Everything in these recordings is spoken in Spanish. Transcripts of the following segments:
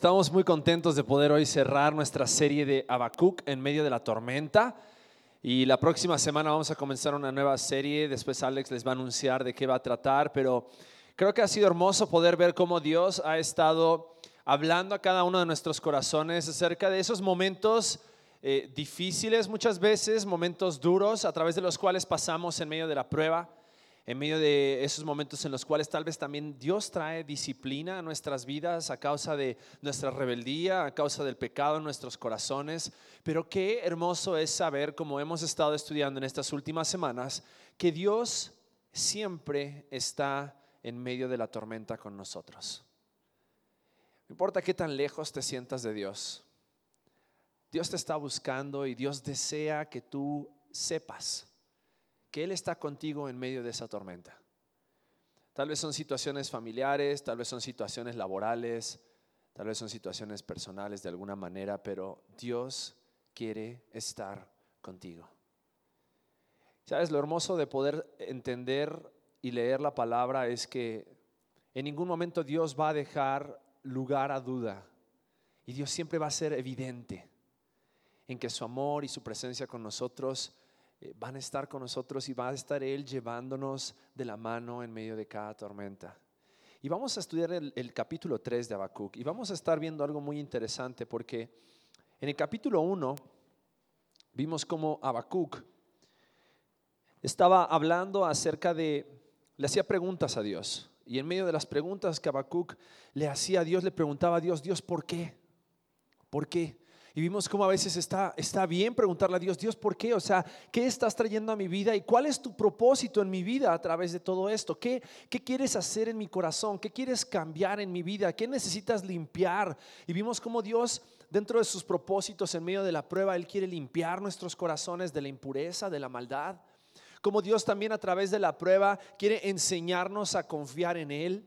Estamos muy contentos de poder hoy cerrar nuestra serie de Habacuc en medio de la tormenta. Y la próxima semana vamos a comenzar una nueva serie. Después Alex les va a anunciar de qué va a tratar. Pero creo que ha sido hermoso poder ver cómo Dios ha estado hablando a cada uno de nuestros corazones acerca de esos momentos eh, difíciles muchas veces, momentos duros a través de los cuales pasamos en medio de la prueba en medio de esos momentos en los cuales tal vez también Dios trae disciplina a nuestras vidas a causa de nuestra rebeldía, a causa del pecado en nuestros corazones. Pero qué hermoso es saber, como hemos estado estudiando en estas últimas semanas, que Dios siempre está en medio de la tormenta con nosotros. No importa qué tan lejos te sientas de Dios, Dios te está buscando y Dios desea que tú sepas que Él está contigo en medio de esa tormenta. Tal vez son situaciones familiares, tal vez son situaciones laborales, tal vez son situaciones personales de alguna manera, pero Dios quiere estar contigo. ¿Sabes? Lo hermoso de poder entender y leer la palabra es que en ningún momento Dios va a dejar lugar a duda y Dios siempre va a ser evidente en que su amor y su presencia con nosotros van a estar con nosotros y va a estar Él llevándonos de la mano en medio de cada tormenta. Y vamos a estudiar el, capítulo 3 de Habacuc y vamos a estar viendo algo muy interesante porque en el capítulo 1 vimos cómo Habacuc estaba hablando acerca de, le hacía preguntas a Dios. Y en medio de las preguntas que Habacuc le hacía a Dios, le preguntaba a Dios, Dios, ¿por qué? ¿Por qué? Y vimos cómo a veces está, está bien preguntarle a Dios, Dios, ¿por qué? O sea, ¿qué estás trayendo a mi vida? ¿Y cuál es tu propósito en mi vida a través de todo esto? ¿Qué, qué quieres hacer en mi corazón? ¿Qué quieres cambiar en mi vida? ¿Qué necesitas limpiar? Y vimos cómo Dios, dentro de sus propósitos en medio de la prueba, Él quiere limpiar nuestros corazones de la impureza, de la maldad. Como Dios también a través de la prueba quiere enseñarnos a confiar en Él.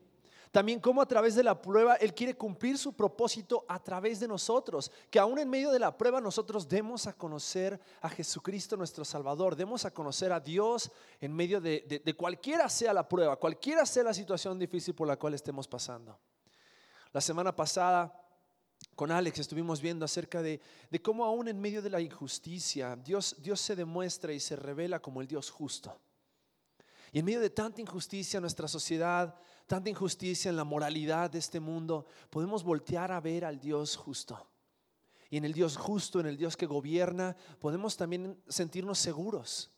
También como a través de la prueba Él quiere cumplir su propósito a través de nosotros. Que aún en medio de la prueba nosotros demos a conocer a Jesucristo nuestro Salvador. Demos a conocer a Dios en medio de, cualquiera sea la prueba, cualquiera sea la situación difícil por la cual estemos pasando. La semana pasada con Alex estuvimos viendo acerca de, de, cómo aún en medio de la injusticia Dios, Dios se demuestra y se revela como el Dios justo. Y en medio de tanta injusticia nuestra sociedad, tanta injusticia en la moralidad de este mundo, podemos voltear a ver al Dios justo. Y en el Dios justo, en el Dios que gobierna, podemos también sentirnos seguros.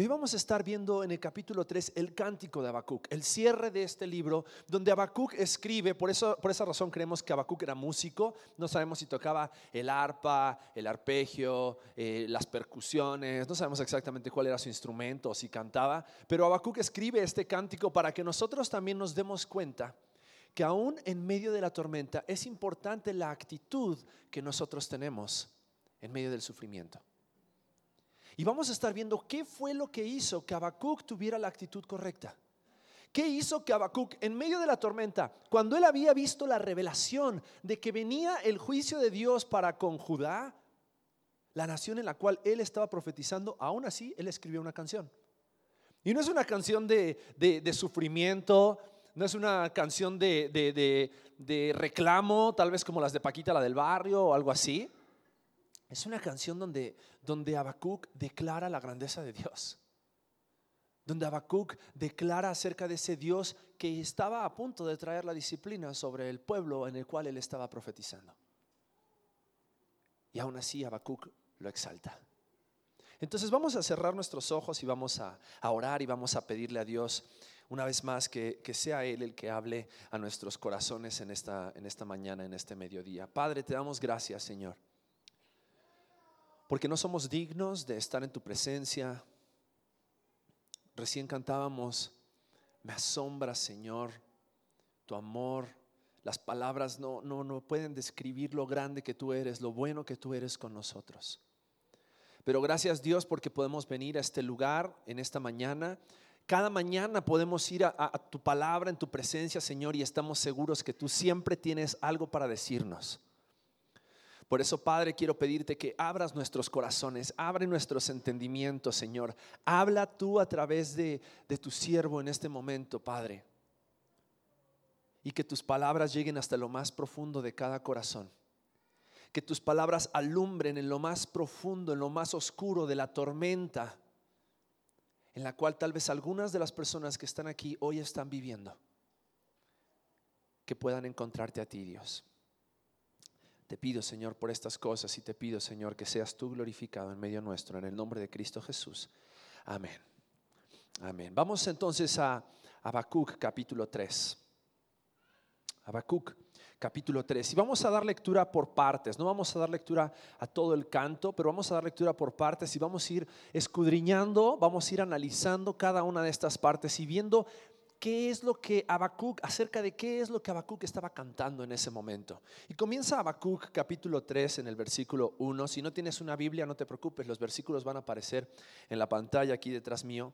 Y hoy vamos a estar viendo en el capítulo 3 el cántico de Habacuc, el cierre de este libro, donde Habacuc escribe, por, eso, por esa razón creemos que Habacuc era músico, no sabemos si tocaba el arpa, el arpegio, eh, las percusiones, no sabemos exactamente cuál era su instrumento o si cantaba, pero Habacuc escribe este cántico para que nosotros también nos demos cuenta que aún en medio de la tormenta es importante la actitud que nosotros tenemos en medio del sufrimiento. Y vamos a estar viendo qué fue lo que hizo que Habacuc tuviera la actitud correcta. ¿Qué hizo que Habacuc, en medio de la tormenta, cuando él había visto la revelación de que venía el juicio de Dios para con Judá, la nación en la cual él estaba profetizando, aún así él escribió una canción? Y no es una canción de, sufrimiento, no es una canción de, de reclamo, tal vez como las de Paquita, la del barrio o algo así. Es una canción donde, donde Habacuc declara la grandeza de Dios. Donde Habacuc declara acerca de ese Dios que estaba a punto de traer la disciplina sobre el pueblo en el cual él estaba profetizando. Y aún así Habacuc lo exalta. Entonces vamos a cerrar nuestros ojos y vamos a, orar y vamos a pedirle a Dios una vez más que, que, sea Él el que hable a nuestros corazones en esta, en esta mañana, en este mediodía. Padre, te damos gracias, Señor porque no somos dignos de estar en tu presencia. Recién cantábamos, me asombra Señor, tu amor. Las palabras no, no, no pueden describir lo grande que tú eres, lo bueno que tú eres con nosotros. Pero gracias Dios porque podemos venir a este lugar en esta mañana. Cada mañana podemos ir a, a, tu palabra en tu presencia, Señor, y estamos seguros que tú siempre tienes algo para decirnos. Por eso, Padre, quiero pedirte que abras nuestros corazones, abre nuestros entendimientos, Señor. Habla tú a través de, tu siervo en este momento, Padre. y que tus palabras lleguen hasta lo más profundo de cada corazón. Que tus palabras alumbren en lo más profundo, en lo más oscuro de la tormenta en la cual tal vez algunas de las personas que están aquí hoy están viviendo, que puedan encontrarte a ti, Dios. Te pido, Señor, por estas cosas y te pido, Señor, que seas tú glorificado en medio nuestro, en el nombre de Cristo Jesús. Amén. Amén. Vamos entonces a Habacuc capítulo 3. Habacuc capítulo 3. Y vamos a dar lectura por partes. No vamos a dar lectura a todo el canto, pero vamos a dar lectura por partes y vamos a ir escudriñando, vamos a ir analizando cada una de estas partes y viendo qué es lo que Habacuc, acerca de qué es lo que Habacuc estaba cantando en ese momento. Y comienza Habacuc capítulo 3 en el versículo 1. Si no tienes una Biblia, no te preocupes, los versículos van a aparecer en la pantalla aquí detrás mío.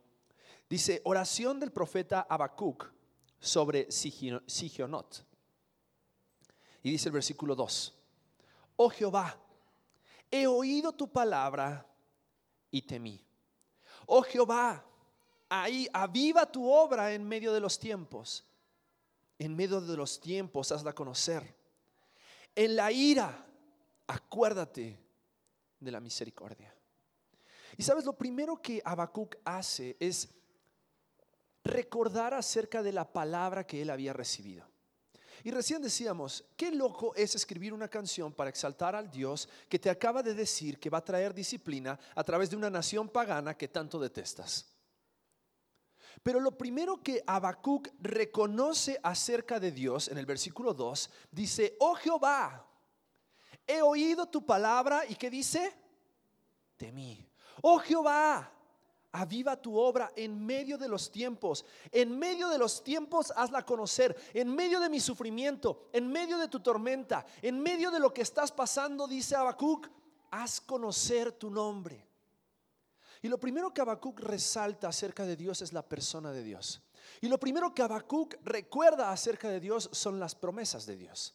Dice, oración del profeta Habacuc sobre Sigionot. Y dice el versículo 2, oh Jehová, he oído tu palabra y temí. Oh Jehová, ahí aviva tu obra en medio de los tiempos. En medio de los tiempos hazla conocer. En la ira, acuérdate de la misericordia. Y sabes, lo primero que Habacuc hace es recordar acerca de la palabra que él había recibido. Y recién decíamos, qué loco es escribir una canción para exaltar al Dios que te acaba de decir que va a traer disciplina a través de una nación pagana que tanto detestas. Pero lo primero que Habacuc reconoce acerca de Dios en el versículo 2 dice, "Oh Jehová, he oído tu palabra y qué dice? Temí. Oh Jehová, aviva tu obra en medio de los tiempos. En medio de los tiempos hazla conocer. En medio de mi sufrimiento, en medio de tu tormenta, en medio de lo que estás pasando, dice Habacuc, haz conocer tu nombre. Y lo primero que Habacuc resalta acerca de Dios es la persona de Dios. Y lo primero que Habacuc recuerda acerca de Dios son las promesas de Dios.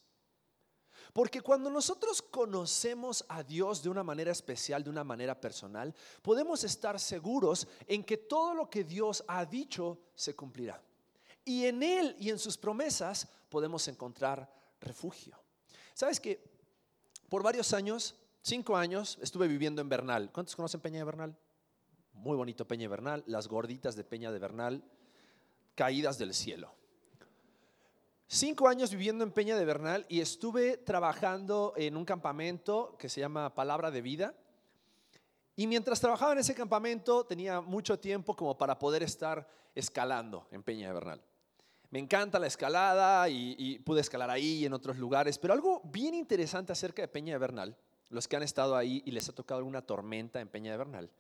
Porque cuando nosotros conocemos a Dios de una manera especial, de una manera personal, podemos estar seguros en que todo lo que Dios ha dicho se cumplirá. Y en Él y en sus promesas podemos encontrar refugio. ¿Sabes que por varios años, cinco años, estuve viviendo en Bernal? ¿Cuántos conocen Peña de Bernal? Muy bonito Peña de Bernal, las gorditas de Peña de Bernal, caídas del cielo cinco años viviendo en Peña de Bernal y estuve trabajando en un campamento que se llama Palabra de Vida. Y mientras trabajaba en ese campamento tenía mucho tiempo como para poder estar escalando en Peña de Bernal. Me encanta la escalada y, pude escalar ahí y en otros lugares, pero algo bien interesante acerca de Peña de Bernal, los que han estado ahí y les ha tocado alguna tormenta en Peña de Bernal,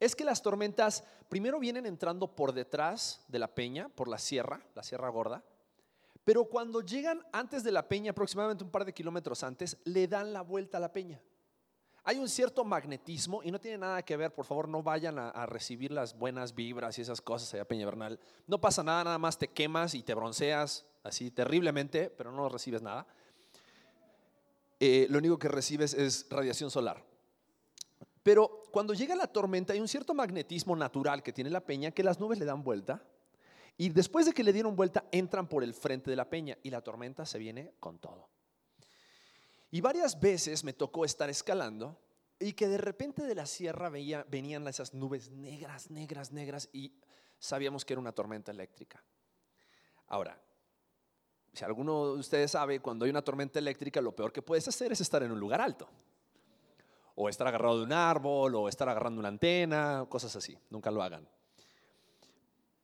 es que las tormentas primero vienen entrando por detrás de la peña, por la sierra, la sierra gorda, pero cuando llegan antes de la peña, aproximadamente un par de kilómetros antes, le dan la vuelta a la peña. Hay un cierto magnetismo y no tiene nada que ver, por favor, no vayan a, recibir las buenas vibras y esas cosas allá Peña Bernal. No pasa nada, nada más te quemas y te bronceas así terriblemente, pero no recibes nada. Eh, lo único que recibes es radiación solar. Pero cuando llega la tormenta hay un cierto magnetismo natural que tiene la peña que las nubes le dan vuelta y después de que le dieron vuelta, entran por el frente de la peña y la tormenta se viene con todo. Y varias veces me tocó estar escalando y que de repente de la sierra veía, venían esas nubes negras, negras, negras y sabíamos que era una tormenta eléctrica. Ahora, si alguno de ustedes sabe, cuando hay una tormenta eléctrica, lo peor que puedes hacer es estar en un lugar alto. O estar agarrado de un árbol, o estar agarrando una antena, cosas así. Nunca lo hagan.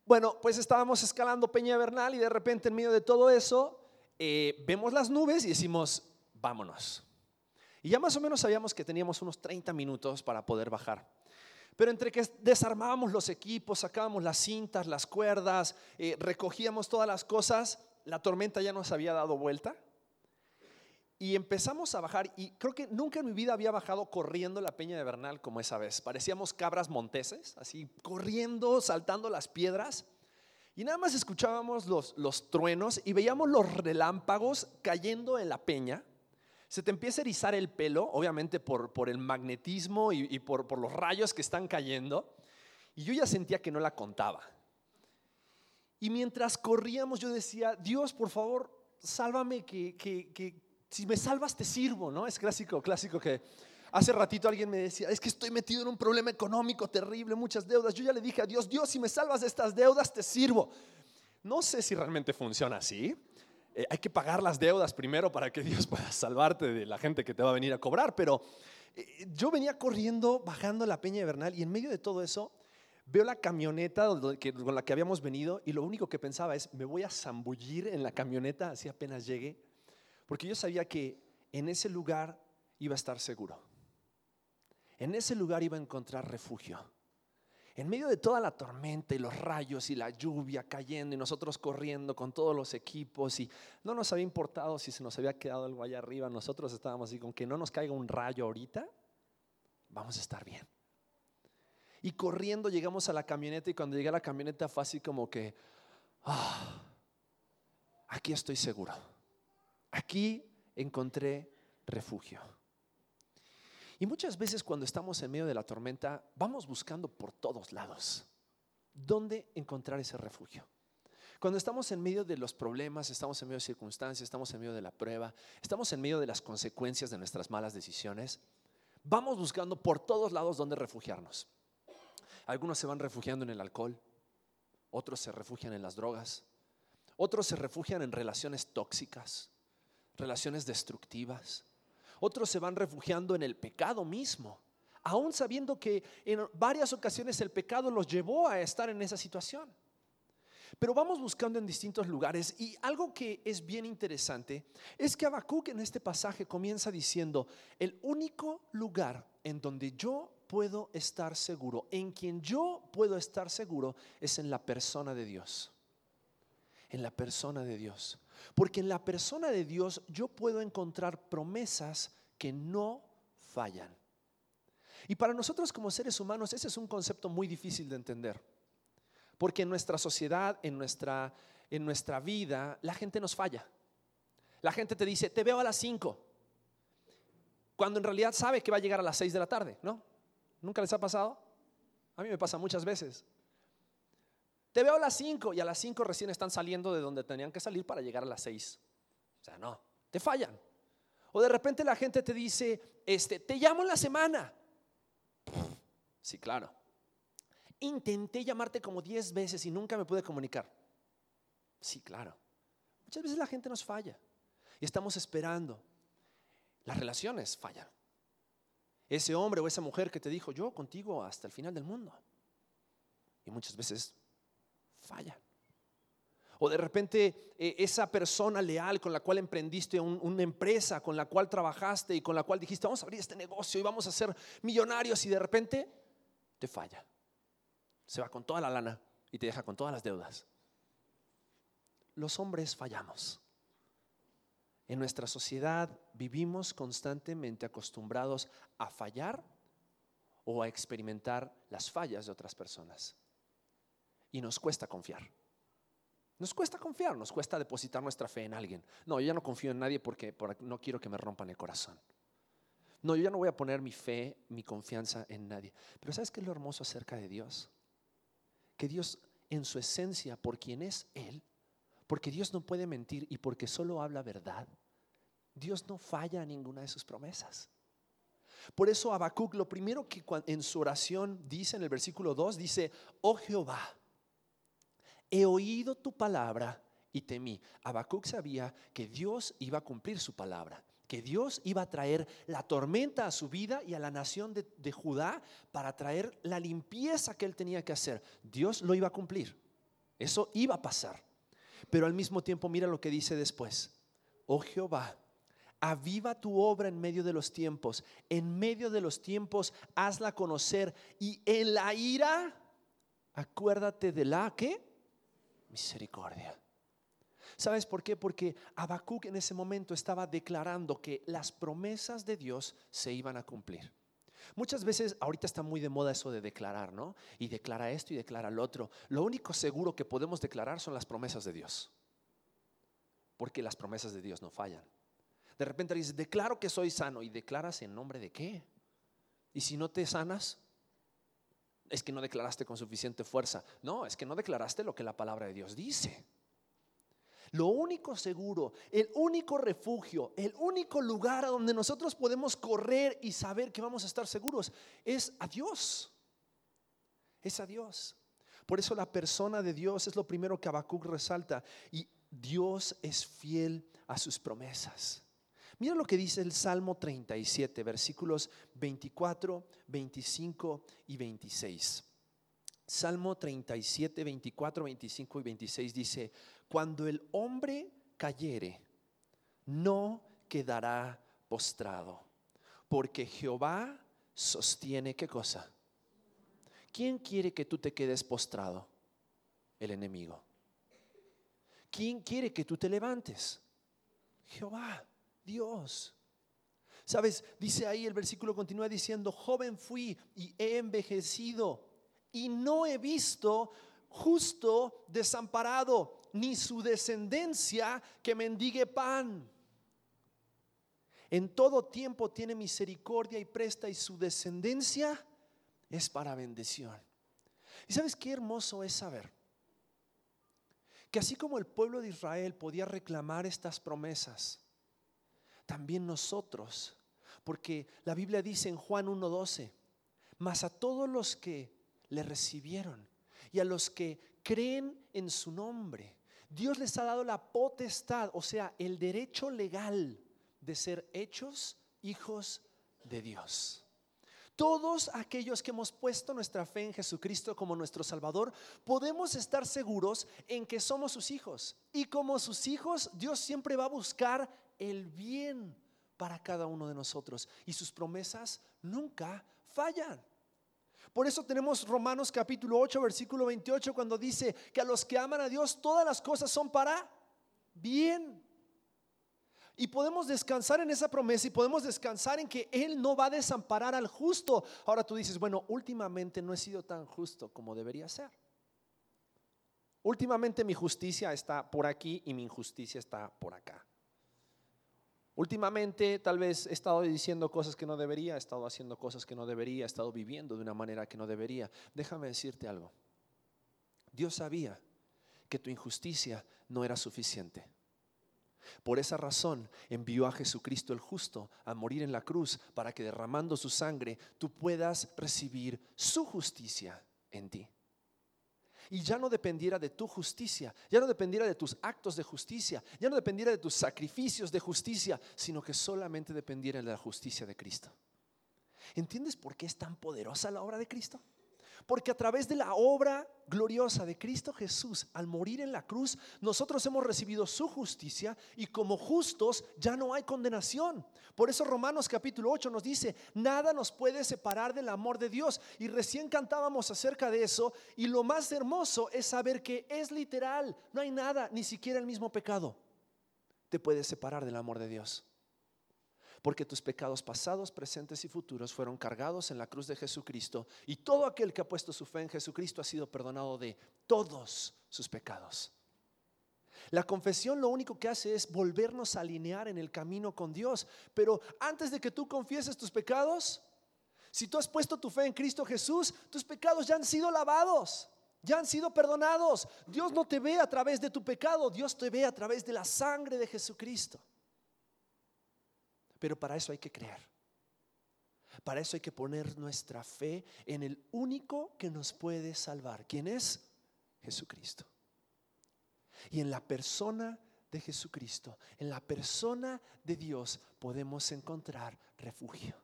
Bueno, pues estábamos escalando Peña Bernal y de repente en medio de todo eso eh, vemos las nubes y decimos, vámonos. Y ya más o menos sabíamos que teníamos unos 30 minutos para poder bajar. Pero entre que desarmábamos los equipos, sacábamos las cintas, las cuerdas, eh, recogíamos todas las cosas, la tormenta ya nos había dado vuelta y empezamos a bajar y creo que nunca en mi vida había bajado corriendo la peña de Bernal como esa vez. Parecíamos cabras monteses, así corriendo, saltando las piedras. Y nada más escuchábamos los, los truenos y veíamos los relámpagos cayendo en la peña. Se te empieza a erizar el pelo, obviamente por, por el magnetismo y, y por, por los rayos que están cayendo. Y yo ya sentía que no la contaba. Y mientras corríamos yo decía, Dios, por favor, sálvame que, que, que si me salvas te sirvo, ¿no? Es clásico, clásico que hace ratito alguien me decía, es que estoy metido en un problema económico terrible, muchas deudas. Yo ya le dije a Dios, Dios, si me salvas de estas deudas, te sirvo. No sé si realmente funciona así. Eh, hay que pagar las deudas primero para que Dios pueda salvarte de la gente que te va a venir a cobrar, pero eh, yo venía corriendo, bajando la Peña de Bernal y en medio de todo eso veo la camioneta con la que habíamos venido y lo único que pensaba es, me voy a zambullir en la camioneta así apenas llegue, porque yo sabía que en ese lugar iba a estar seguro. En ese lugar iba a encontrar refugio. En medio de toda la tormenta y los rayos y la lluvia cayendo y nosotros corriendo con todos los equipos y no nos había importado si se nos había quedado algo allá arriba, nosotros estábamos así con que no nos caiga un rayo ahorita, vamos a estar bien. Y corriendo llegamos a la camioneta y cuando llegué a la camioneta fue así como que, ah, aquí estoy seguro, aquí encontré refugio. Y muchas veces cuando estamos en medio de la tormenta, vamos buscando por todos lados dónde encontrar ese refugio. Cuando estamos en medio de los problemas, estamos en medio de circunstancias, estamos en medio de la prueba, estamos en medio de las consecuencias de nuestras malas decisiones, vamos buscando por todos lados dónde refugiarnos. Algunos se van refugiando en el alcohol, otros se refugian en las drogas, otros se refugian en relaciones tóxicas, relaciones destructivas, otros se van refugiando en el pecado mismo, aún sabiendo que en varias ocasiones el pecado los llevó a estar en esa situación. Pero vamos buscando en distintos lugares y algo que es bien interesante es que Habacuc en este pasaje comienza diciendo, el único lugar en donde yo puedo estar seguro, en quien yo puedo estar seguro es en la persona de Dios. En la persona de Dios. Porque en la persona de Dios yo puedo encontrar promesas que no fallan. Y para nosotros como seres humanos ese es un concepto muy difícil de entender. Porque en nuestra sociedad, en nuestra, en nuestra vida, la gente nos falla. La gente te dice, te veo a las 5, cuando en realidad sabe que va a llegar a las 6 de la tarde, ¿no? ¿Nunca les ha pasado? A mí me pasa muchas veces. Te veo a las 5 y a las 5 recién están saliendo de donde tenían que salir para llegar a las 6. O sea, no, te fallan. O de repente la gente te dice, este, te llamo en la semana. Sí, claro. Intenté llamarte como 10 veces y nunca me pude comunicar. Sí, claro. Muchas veces la gente nos falla y estamos esperando. Las relaciones fallan. Ese hombre o esa mujer que te dijo, yo contigo hasta el final del mundo. Y muchas veces fallan. O de repente eh, esa persona leal con la cual emprendiste una empresa, con la cual trabajaste y con la cual dijiste, vamos a abrir este negocio y vamos a ser millonarios y de repente te falla. Se va con toda la lana y te deja con todas las deudas. Los hombres fallamos. En nuestra sociedad vivimos constantemente acostumbrados a fallar o a experimentar las fallas de otras personas y nos cuesta confiar. Nos cuesta confiar, nos cuesta depositar nuestra fe en alguien. No, yo ya no confío en nadie porque, no quiero que me rompan el corazón. No, yo ya no voy a poner mi fe, mi confianza en nadie. Pero ¿sabes qué es lo hermoso acerca de Dios? Que Dios en su esencia, por quien es Él, porque Dios no puede mentir y porque solo habla verdad, Dios no falla a ninguna de sus promesas. Por eso Habacuc lo primero que en su oración dice en el versículo 2, dice, oh Jehová, he oído tu palabra y temí. Habacuc sabía que Dios iba a cumplir su palabra, que Dios iba a traer la tormenta a su vida y a la nación de, de Judá para traer la limpieza que él tenía que hacer. Dios lo iba a cumplir. Eso iba a pasar. Pero al mismo tiempo mira lo que dice después. Oh Jehová, aviva tu obra en medio de los tiempos. En medio de los tiempos hazla conocer y en la ira acuérdate de la que misericordia. ¿Sabes por qué? Porque Habacuc en ese momento estaba declarando que las promesas de Dios se iban a cumplir. Muchas veces, ahorita está muy de moda eso de declarar, ¿no? Y declara esto y declara lo otro. Lo único seguro que podemos declarar son las promesas de Dios. Porque las promesas de Dios no fallan. De repente dices, declaro que soy sano y declaras en nombre de qué. Y si no te sanas, es que no declaraste con suficiente fuerza. No, es que no declaraste lo que la palabra de Dios dice. Lo único seguro, el único refugio, el único lugar a donde nosotros podemos correr y saber que vamos a estar seguros es a Dios. Es a Dios. Por eso la persona de Dios es lo primero que Habacuc resalta. Y Dios es fiel a sus promesas. Mira lo que dice el Salmo 37, versículos 24, 25 y 26. Salmo 37, 24, 25 y 26 dice, cuando el hombre cayere, no quedará postrado, porque Jehová sostiene qué cosa. ¿Quién quiere que tú te quedes postrado? El enemigo. ¿Quién quiere que tú te levantes? Jehová. Dios. Sabes, dice ahí el versículo continúa diciendo, joven fui y he envejecido y no he visto justo desamparado, ni su descendencia que mendigue pan. En todo tiempo tiene misericordia y presta y su descendencia es para bendición. ¿Y sabes qué hermoso es saber? Que así como el pueblo de Israel podía reclamar estas promesas, también nosotros. Porque la Biblia dice en Juan 1.12, mas a todos los que le recibieron y a los que creen en su nombre, Dios les ha dado la potestad, o sea, el derecho legal de ser hechos hijos de Dios. Todos aquellos que hemos puesto nuestra fe en Jesucristo como nuestro Salvador, podemos estar seguros en que somos sus hijos. Y como sus hijos, Dios siempre va a buscar el bien para cada uno de nosotros. Y sus promesas nunca fallan. Por eso tenemos Romanos capítulo 8, versículo 28, cuando dice que a los que aman a Dios todas las cosas son para bien. Y podemos descansar en esa promesa y podemos descansar en que Él no va a desamparar al justo. Ahora tú dices, bueno, últimamente no he sido tan justo como debería ser. Últimamente mi justicia está por aquí y mi injusticia está por acá. Últimamente tal vez he estado diciendo cosas que no debería, he estado haciendo cosas que no debería, he estado viviendo de una manera que no debería. Déjame decirte algo. Dios sabía que tu injusticia no era suficiente. Por esa razón envió a Jesucristo el justo a morir en la cruz para que derramando su sangre tú puedas recibir su justicia en ti y ya no dependiera de tu justicia, ya no dependiera de tus actos de justicia, ya no dependiera de tus sacrificios de justicia, sino que solamente dependiera de la justicia de Cristo. ¿Entiendes por qué es tan poderosa la obra de Cristo? Porque a través de la obra gloriosa de Cristo Jesús, al morir en la cruz, nosotros hemos recibido su justicia y como justos ya no hay condenación. Por eso Romanos capítulo 8 nos dice, nada nos puede separar del amor de Dios. Y recién cantábamos acerca de eso y lo más hermoso es saber que es literal, no hay nada, ni siquiera el mismo pecado, te puede separar del amor de Dios porque tus pecados pasados, presentes y futuros fueron cargados en la cruz de Jesucristo y todo aquel que ha puesto su fe en Jesucristo ha sido perdonado de todos sus pecados. La confesión lo único que hace es volvernos a alinear en el camino con Dios, pero antes de que tú confieses tus pecados, si tú has puesto tu fe en Cristo Jesús, tus pecados ya han sido lavados. Ya han sido perdonados. Dios no te ve a través de tu pecado, Dios te ve a través de la sangre de Jesucristo. Pero para eso hay que creer. Para eso hay que poner nuestra fe en el único que nos puede salvar. ¿Quién es? Jesucristo. Y en la persona de Jesucristo, en la persona de Dios, podemos encontrar refugio.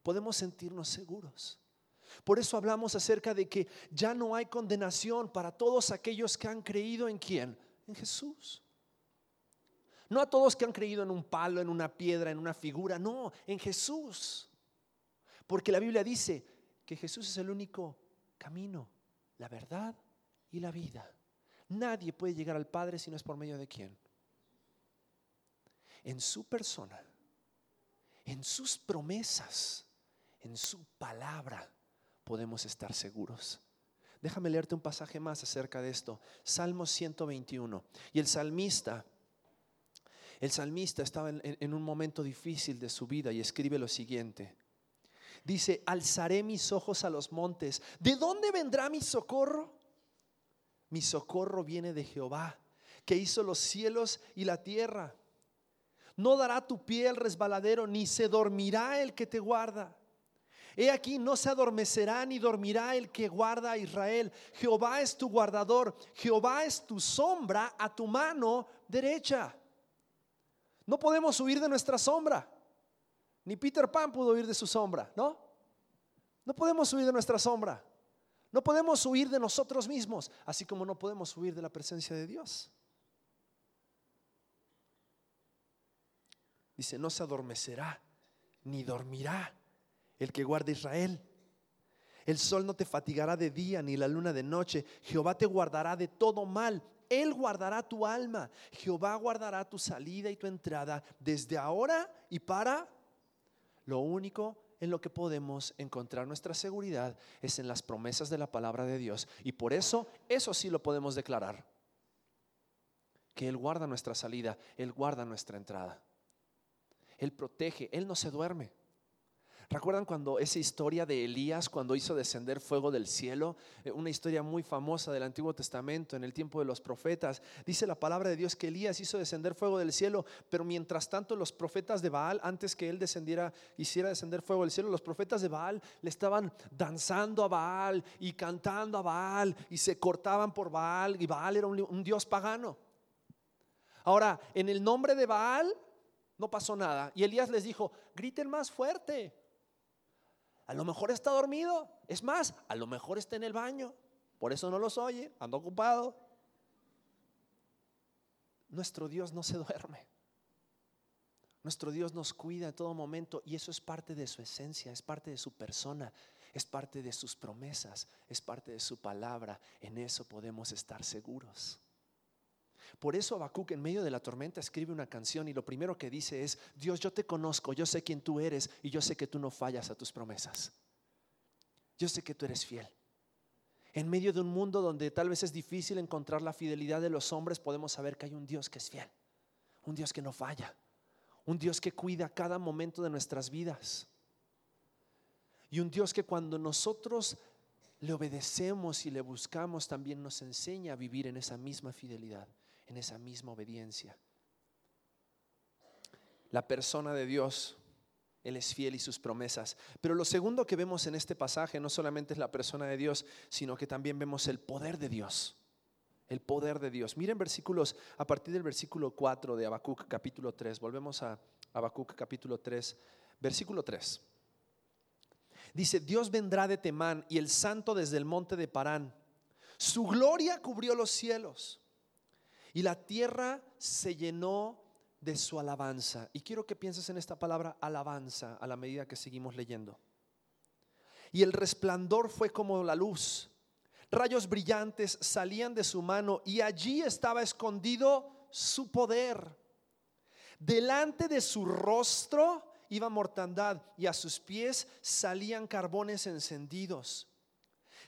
Podemos sentirnos seguros. Por eso hablamos acerca de que ya no hay condenación para todos aquellos que han creído en quién? En Jesús. No a todos que han creído en un palo, en una piedra, en una figura, no, en Jesús. Porque la Biblia dice que Jesús es el único camino, la verdad y la vida. Nadie puede llegar al Padre si no es por medio de quién. En su persona, en sus promesas, en su palabra podemos estar seguros. Déjame leerte un pasaje más acerca de esto. Salmo 121. Y el salmista el salmista estaba en, un momento difícil de su vida y escribe lo siguiente. Dice, alzaré mis ojos a los montes. ¿De dónde vendrá mi socorro? Mi socorro viene de Jehová, que hizo los cielos y la tierra. No dará tu pie el resbaladero, ni se dormirá el que te guarda. He aquí, no se adormecerá ni dormirá el que guarda a Israel. Jehová es tu guardador, Jehová es tu sombra a tu mano derecha. No podemos huir de nuestra sombra. Ni Peter Pan pudo huir de su sombra, ¿no? No podemos huir de nuestra sombra. No podemos huir de nosotros mismos, así como no podemos huir de la presencia de Dios. Dice, no se adormecerá ni dormirá el que guarda Israel. El sol no te fatigará de día ni la luna de noche. Jehová te guardará de todo mal. Él guardará tu alma. Jehová guardará tu salida y tu entrada desde ahora y para lo único en lo que podemos encontrar nuestra seguridad es en las promesas de la palabra de Dios. Y por eso, eso sí lo podemos declarar. Que Él guarda nuestra salida, Él guarda nuestra entrada. Él protege, Él no se duerme. ¿Recuerdan cuando esa historia de Elías, cuando hizo descender fuego del cielo? Eh, una historia muy famosa del Antiguo Testamento, en el tiempo de los profetas. Dice la palabra de Dios que Elías hizo descender fuego del cielo, pero mientras tanto los profetas de Baal, antes que él descendiera, hiciera descender fuego del cielo, los profetas de Baal le estaban danzando a Baal y cantando a Baal y se cortaban por Baal y Baal era un, un dios pagano. Ahora, en el nombre de Baal no pasó nada. Y Elías les dijo, griten más fuerte. A lo mejor está dormido. Es más, a lo mejor está en el baño. Por eso no los oye, anda ocupado. Nuestro Dios no se duerme. Nuestro Dios nos cuida en todo momento y eso es parte de su esencia, es parte de su persona, es parte de sus promesas, es parte de su palabra. En eso podemos estar seguros. Por eso Habacuc en medio de la tormenta escribe una canción y lo primero que dice es, Dios, yo te conozco, yo sé quién tú eres y yo sé que tú no fallas a tus promesas. Yo sé que tú eres fiel. En medio de un mundo donde tal vez es difícil encontrar la fidelidad de los hombres, podemos saber que hay un Dios que es fiel, un Dios que no falla, un Dios que cuida cada momento de nuestras vidas. Y un Dios que cuando nosotros le obedecemos y le buscamos, también nos enseña a vivir en esa misma fidelidad en esa misma obediencia. La persona de Dios, Él es fiel y sus promesas. Pero lo segundo que vemos en este pasaje no solamente es la persona de Dios, sino que también vemos el poder de Dios. El poder de Dios. Miren versículos, a partir del versículo 4 de Habacuc capítulo 3. Volvemos a Habacuc capítulo 3, versículo 3. Dice, Dios vendrá de Temán y el santo desde el monte de Parán. Su gloria cubrió los cielos y la tierra se llenó de su alabanza. Y quiero que pienses en esta palabra alabanza a la medida que seguimos leyendo. Y el resplandor fue como la luz. Rayos brillantes salían de su mano y allí estaba escondido su poder. Delante de su rostro iba mortandad y a sus pies salían carbones encendidos.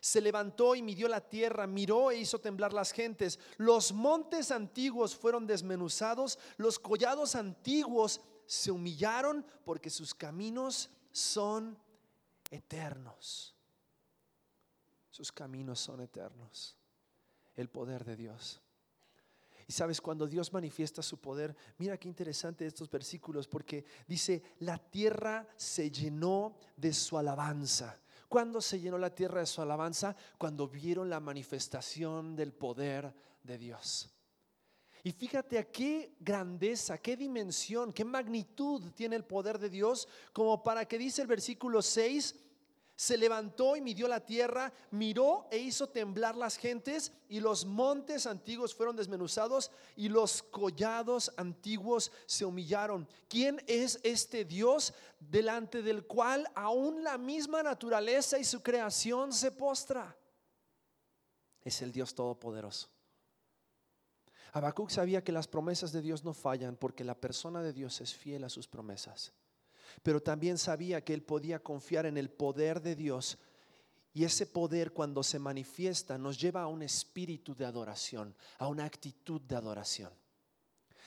Se levantó y midió la tierra, miró e hizo temblar las gentes. Los montes antiguos fueron desmenuzados, los collados antiguos se humillaron porque sus caminos son eternos. Sus caminos son eternos. El poder de Dios. Y sabes, cuando Dios manifiesta su poder, mira qué interesante estos versículos, porque dice, la tierra se llenó de su alabanza. ¿Cuándo se llenó la tierra de su alabanza? Cuando vieron la manifestación del poder de Dios. Y fíjate a qué grandeza, qué dimensión, qué magnitud tiene el poder de Dios, como para que dice el versículo 6, se levantó y midió la tierra, miró e hizo temblar las gentes y los montes antiguos fueron desmenuzados y los collados antiguos se humillaron. ¿Quién es este Dios delante del cual aún la misma naturaleza y su creación se postra? Es el Dios Todopoderoso. Habacuc sabía que las promesas de Dios no fallan porque la persona de Dios es fiel a sus promesas pero también sabía que él podía confiar en el poder de Dios. Y ese poder cuando se manifiesta nos lleva a un espíritu de adoración, a una actitud de adoración.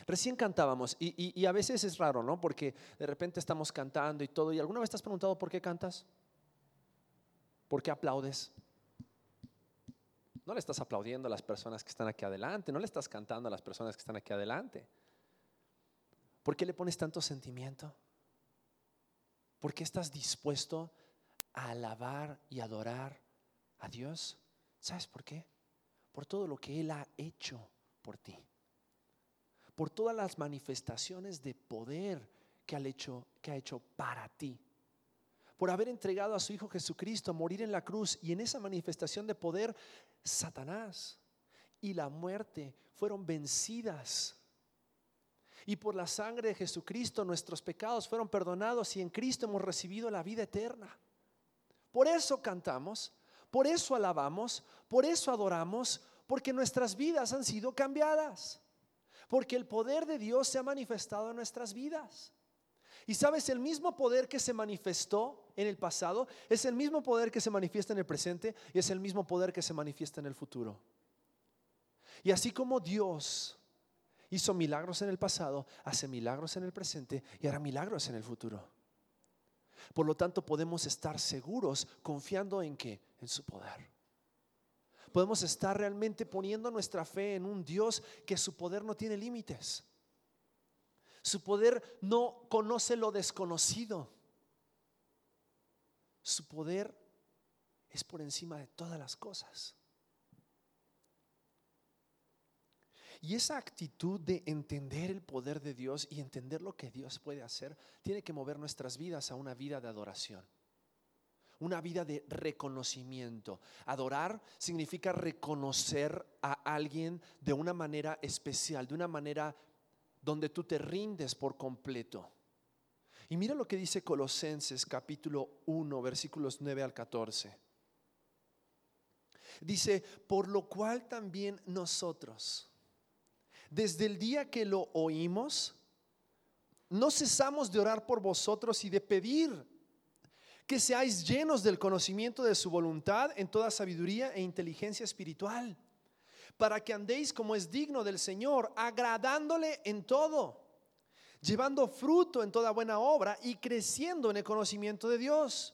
Recién cantábamos y, a veces es raro, ¿no? Porque de repente estamos cantando y todo. ¿Y alguna vez te has preguntado por qué cantas? ¿Por qué aplaudes? No le estás aplaudiendo a las personas que están aquí adelante, no le estás cantando a las personas que están aquí adelante. ¿Por qué le pones tanto sentimiento? ¿Por qué estás dispuesto a alabar y adorar a Dios? ¿Sabes por qué? Por todo lo que Él ha hecho por ti. Por todas las manifestaciones de poder que ha hecho, que ha hecho para ti. Por haber entregado a su Hijo Jesucristo a morir en la cruz y en esa manifestación de poder, Satanás y la muerte fueron vencidas y por la sangre de Jesucristo nuestros pecados fueron perdonados y en Cristo hemos recibido la vida eterna. Por eso cantamos, por eso alabamos, por eso adoramos, porque nuestras vidas han sido cambiadas. Porque el poder de Dios se ha manifestado en nuestras vidas. Y sabes, el mismo poder que se manifestó en el pasado es el mismo poder que se manifiesta en el presente y es el mismo poder que se manifiesta en el futuro. Y así como Dios hizo milagros en el pasado, hace milagros en el presente y hará milagros en el futuro. Por lo tanto, podemos estar seguros confiando en que en su poder. Podemos estar realmente poniendo nuestra fe en un Dios que su poder no tiene límites. Su poder no conoce lo desconocido. Su poder es por encima de todas las cosas. Y esa actitud de entender el poder de Dios y entender lo que Dios puede hacer, tiene que mover nuestras vidas a una vida de adoración. Una vida de reconocimiento. Adorar significa reconocer a alguien de una manera especial, de una manera donde tú te rindes por completo. Y mira lo que dice Colosenses capítulo 1, versículos 9 al 14. Dice, por lo cual también nosotros, desde el día que lo oímos, no cesamos de orar por vosotros y de pedir que seáis llenos del conocimiento de su voluntad en toda sabiduría e inteligencia espiritual, para que andéis como es digno del Señor, agradándole en todo, llevando fruto en toda buena obra y creciendo en el conocimiento de Dios,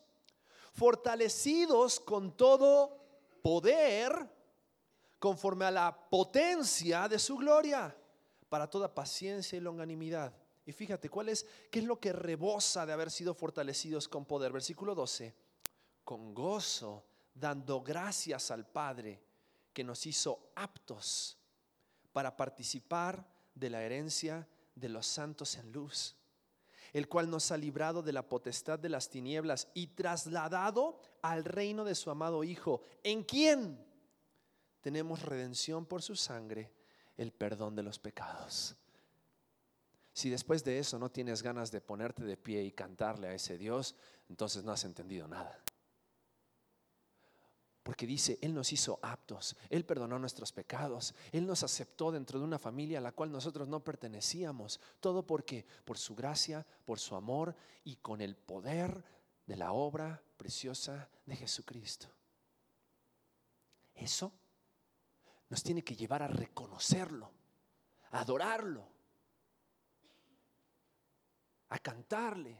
fortalecidos con todo poder conforme a la potencia de su gloria, para toda paciencia y longanimidad. Y fíjate, ¿cuál es, qué es lo que rebosa de haber sido fortalecidos con poder? Versículo 12, con gozo, dando gracias al Padre que nos hizo aptos para participar de la herencia de los santos en luz, el cual nos ha librado de la potestad de las tinieblas y trasladado al reino de su amado Hijo, en quien tenemos redención por su sangre, el perdón de los pecados. Si después de eso no tienes ganas de ponerte de pie y cantarle a ese Dios, entonces no has entendido nada. Porque dice, Él nos hizo aptos, Él perdonó nuestros pecados, Él nos aceptó dentro de una familia a la cual nosotros no pertenecíamos. Todo porque por su gracia, por su amor y con el poder de la obra preciosa de Jesucristo. Eso nos tiene que llevar a reconocerlo, a adorarlo, a cantarle.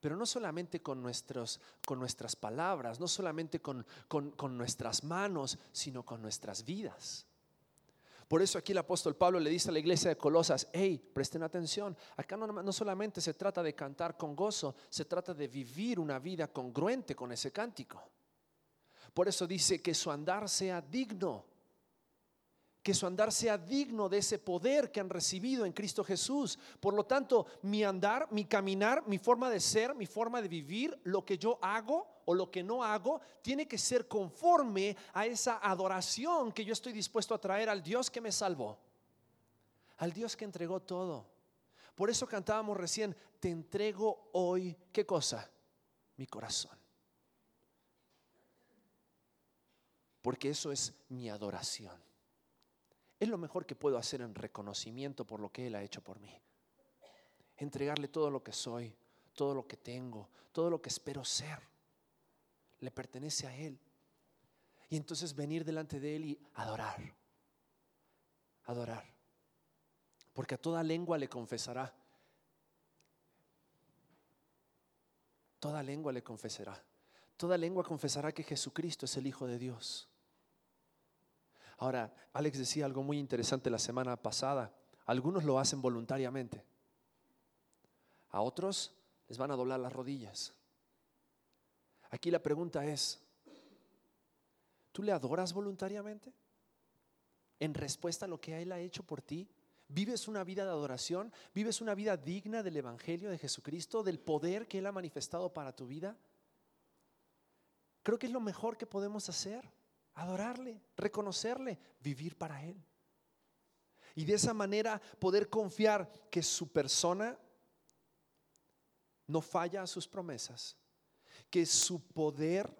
Pero no solamente con, nuestros, con nuestras palabras, no solamente con, con, nuestras manos, sino con nuestras vidas. Por eso aquí el apóstol Pablo le dice a la iglesia de Colosas, hey, presten atención, acá no, no, solamente se trata de cantar con gozo, se trata de vivir una vida congruente con ese cántico. Por eso dice que su andar sea digno que su andar sea digno de ese poder que han recibido en Cristo Jesús. Por lo tanto, mi andar, mi caminar, mi forma de ser, mi forma de vivir, lo que yo hago o lo que no hago, tiene que ser conforme a esa adoración que yo estoy dispuesto a traer al Dios que me salvó, al Dios que entregó todo. Por eso cantábamos recién, te entrego hoy, ¿qué cosa? Mi corazón. Porque eso es mi adoración. Es lo mejor que puedo hacer en reconocimiento por lo que Él ha hecho por mí. Entregarle todo lo que soy, todo lo que tengo, todo lo que espero ser. Le pertenece a Él. Y entonces venir delante de Él y adorar. Adorar. Porque a toda lengua le confesará. Toda lengua le confesará. Toda lengua confesará que Jesucristo es el Hijo de Dios. Ahora, Alex decía algo muy interesante la semana pasada. Algunos lo hacen voluntariamente. A otros les van a doblar las rodillas. Aquí la pregunta es, ¿tú le adoras voluntariamente? En respuesta a lo que Él ha hecho por ti. ¿Vives una vida de adoración? ¿Vives una vida digna del Evangelio de Jesucristo, del poder que Él ha manifestado para tu vida? Creo que es lo mejor que podemos hacer, adorarle, reconocerle, vivir para Él. Y de esa manera poder confiar que su persona no falla a sus promesas, que su poder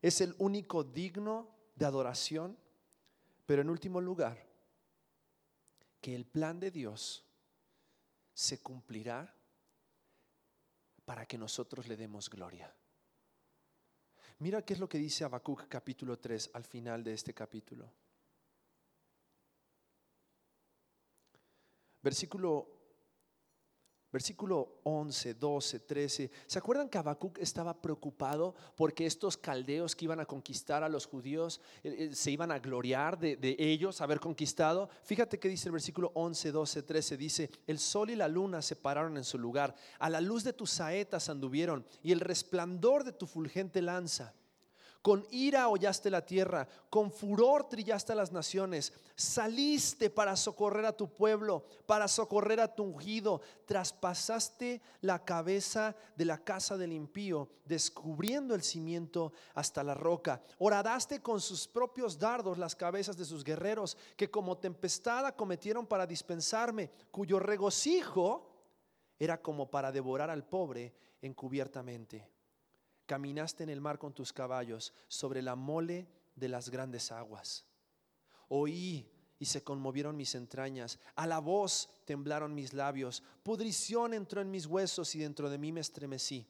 es el único digno de adoración, pero en último lugar, que el plan de Dios se cumplirá para que nosotros le demos gloria. Mira qué es lo que dice Habacuc capítulo 3 al final de este capítulo. Versículo Versículo 11, 12, 13. ¿Se acuerdan que Habacuc estaba preocupado porque estos caldeos que iban a conquistar a los judíos eh, eh, se iban a gloriar de, de, ellos haber conquistado? Fíjate que dice el versículo 11, 12, 13. Dice: El sol y la luna se pararon en su lugar, a la luz de tus saetas anduvieron y el resplandor de tu fulgente lanza. Con ira hollaste la tierra, con furor trillaste las naciones. Saliste para socorrer a tu pueblo, para socorrer a tu ungido. Traspasaste la cabeza de la casa del impío, descubriendo el cimiento hasta la roca. Horadaste con sus propios dardos las cabezas de sus guerreros, que como tempestad acometieron para dispensarme, cuyo regocijo era como para devorar al pobre encubiertamente. Caminaste en el mar con tus caballos sobre la mole de las grandes aguas. Oí y se conmovieron mis entrañas. A la voz temblaron mis labios. Pudrición entró en mis huesos y dentro de mí me estremecí.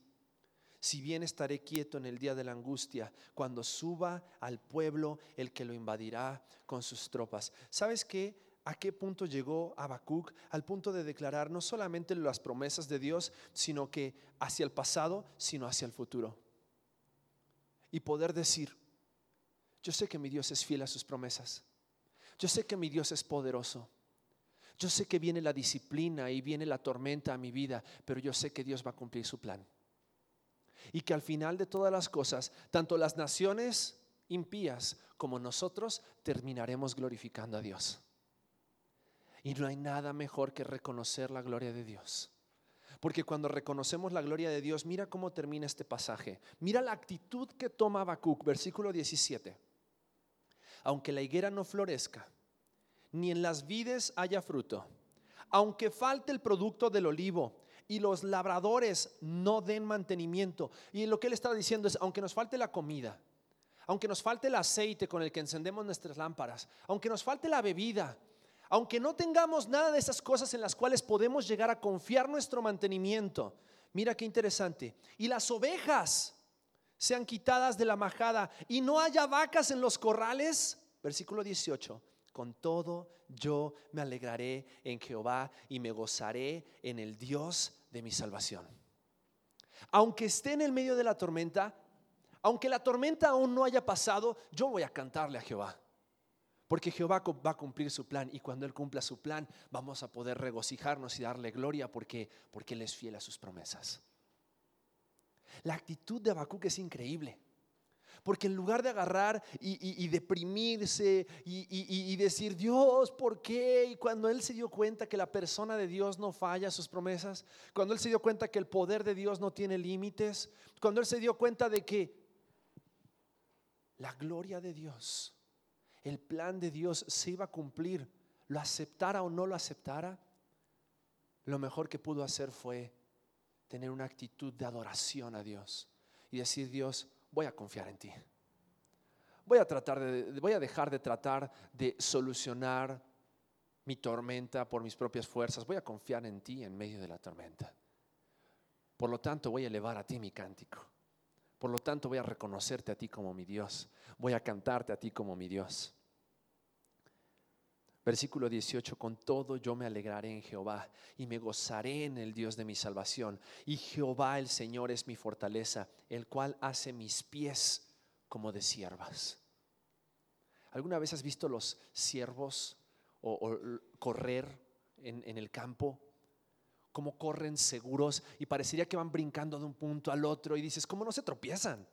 Si bien estaré quieto en el día de la angustia, cuando suba al pueblo el que lo invadirá con sus tropas. ¿Sabes qué? ¿A qué punto llegó Habacuc? Al punto de declarar no solamente las promesas de Dios, sino que hacia el pasado, sino hacia el futuro y poder decir, yo sé que mi Dios es fiel a sus promesas. Yo sé que mi Dios es poderoso. Yo sé que viene la disciplina y viene la tormenta a mi vida, pero yo sé que Dios va a cumplir su plan. Y que al final de todas las cosas, tanto las naciones impías como nosotros terminaremos glorificando a Dios. Y no hay nada mejor que reconocer la gloria de Dios. Porque cuando reconocemos la gloria de Dios, mira cómo termina este pasaje. Mira la actitud que toma Habacuc, versículo 17. Aunque la higuera no florezca, ni en las vides haya fruto, aunque falte el producto del olivo y los labradores no den mantenimiento. Y lo que él está diciendo es, aunque nos falte la comida, aunque nos falte el aceite con el que encendemos nuestras lámparas, aunque nos falte la bebida, aunque no tengamos nada de esas cosas en las cuales podemos llegar a confiar nuestro mantenimiento, mira qué interesante, y las ovejas sean quitadas de la majada y no haya vacas en los corrales, versículo 18, con todo yo me alegraré en Jehová y me gozaré en el Dios de mi salvación. Aunque esté en el medio de la tormenta, aunque la tormenta aún no haya pasado, yo voy a cantarle a Jehová. Porque Jehová va a cumplir su plan y cuando Él cumpla su plan vamos a poder regocijarnos y darle gloria porque, porque Él es fiel a sus promesas. La actitud de Habacuc es increíble. Porque en lugar de agarrar y, deprimirse y, y, decir, Dios, ¿por qué? Y cuando él se dio cuenta que la persona de Dios no falla sus promesas, cuando él se dio cuenta que el poder de Dios no tiene límites, cuando él se dio cuenta de que la gloria de Dios el plan de Dios se iba a cumplir, lo aceptara o no lo aceptara, lo mejor que pudo hacer fue tener una actitud de adoración a Dios y decir, Dios, voy a confiar en ti. Voy a tratar de, voy a dejar de tratar de solucionar mi tormenta por mis propias fuerzas. Voy a confiar en ti en medio de la tormenta. Por lo tanto, voy a elevar a ti mi cántico. Por lo tanto, voy a reconocerte a ti como mi Dios. Voy a cantarte a ti como mi Dios. Versículo 18, con todo yo me alegraré en Jehová y me gozaré en el Dios de mi salvación. Y Jehová el Señor es mi fortaleza, el cual hace mis pies como de siervas. ¿Alguna vez has visto los ciervos o, correr en el campo? Cómo corren seguros y parecería que van brincando de un punto al otro y dices, ¿cómo no se tropiezan?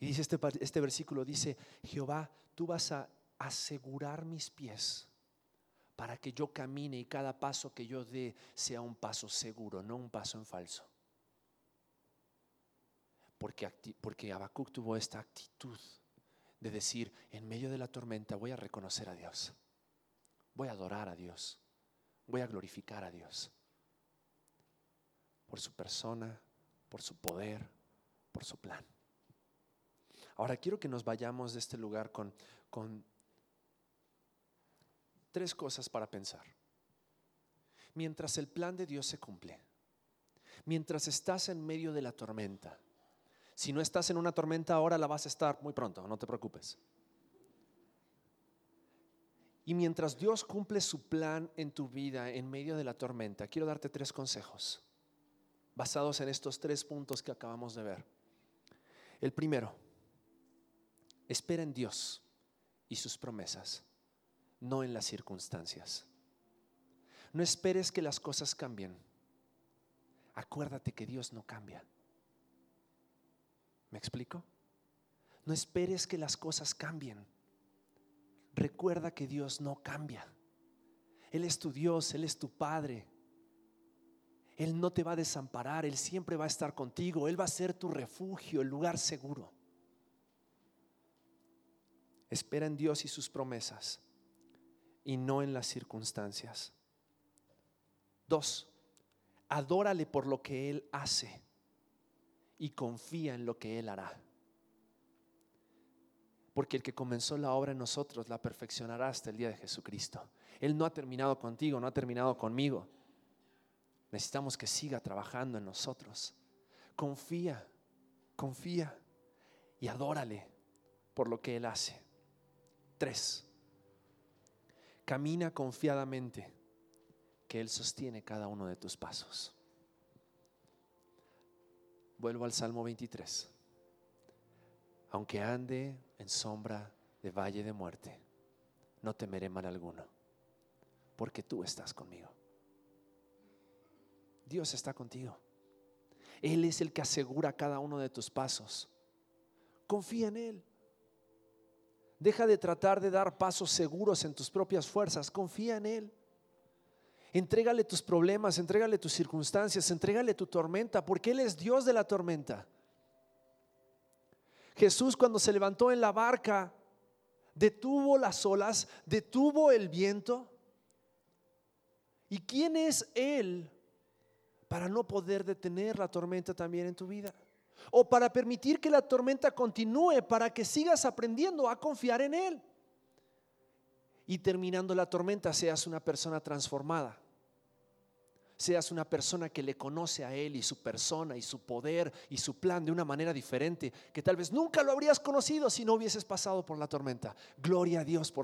Y dice este, este versículo, dice, Jehová, tú vas a asegurar mis pies para que yo camine y cada paso que yo dé sea un paso seguro, no un paso en falso. Porque, porque Habacuc tuvo esta actitud de decir, en medio de la tormenta voy a reconocer a Dios, voy a adorar a Dios, voy a glorificar a Dios por su persona, por su poder, por su plan. Ahora quiero que nos vayamos de este lugar con, con tres cosas para pensar. Mientras el plan de Dios se cumple, mientras estás en medio de la tormenta, si no estás en una tormenta ahora, la vas a estar muy pronto, no te preocupes. Y mientras Dios cumple su plan en tu vida en medio de la tormenta, quiero darte tres consejos basados en estos tres puntos que acabamos de ver. El primero, espera en Dios y sus promesas, no en las circunstancias. No esperes que las cosas cambien. Acuérdate que Dios no cambia. ¿Me explico? No esperes que las cosas cambien. Recuerda que Dios no cambia. Él es tu Dios, Él es tu Padre. Él no te va a desamparar, Él siempre va a estar contigo, Él va a ser tu refugio, el lugar seguro. Espera en Dios y sus promesas y no en las circunstancias. Dos, adórale por lo que Él hace y confía en lo que Él hará. Porque el que comenzó la obra en nosotros la perfeccionará hasta el día de Jesucristo. Él no ha terminado contigo, no ha terminado conmigo. Necesitamos que siga trabajando en nosotros. Confía, confía y adórale por lo que Él hace. Tres, camina confiadamente que Él sostiene cada uno de tus pasos. Vuelvo al Salmo 23. Aunque ande en sombra de valle de muerte, no temeré mal alguno, porque tú estás conmigo. Dios está contigo. Él es el que asegura cada uno de tus pasos. Confía en Él. Deja de tratar de dar pasos seguros en tus propias fuerzas. Confía en Él. Entrégale tus problemas, entrégale tus circunstancias, entrégale tu tormenta, porque Él es Dios de la tormenta. Jesús cuando se levantó en la barca, detuvo las olas, detuvo el viento. ¿Y quién es Él para no poder detener la tormenta también en tu vida? O para permitir que la tormenta continúe, para que sigas aprendiendo a confiar en Él. Y terminando la tormenta seas una persona transformada. Seas una persona que le conoce a Él y su persona y su poder y su plan de una manera diferente, que tal vez nunca lo habrías conocido si no hubieses pasado por la tormenta. Gloria a Dios por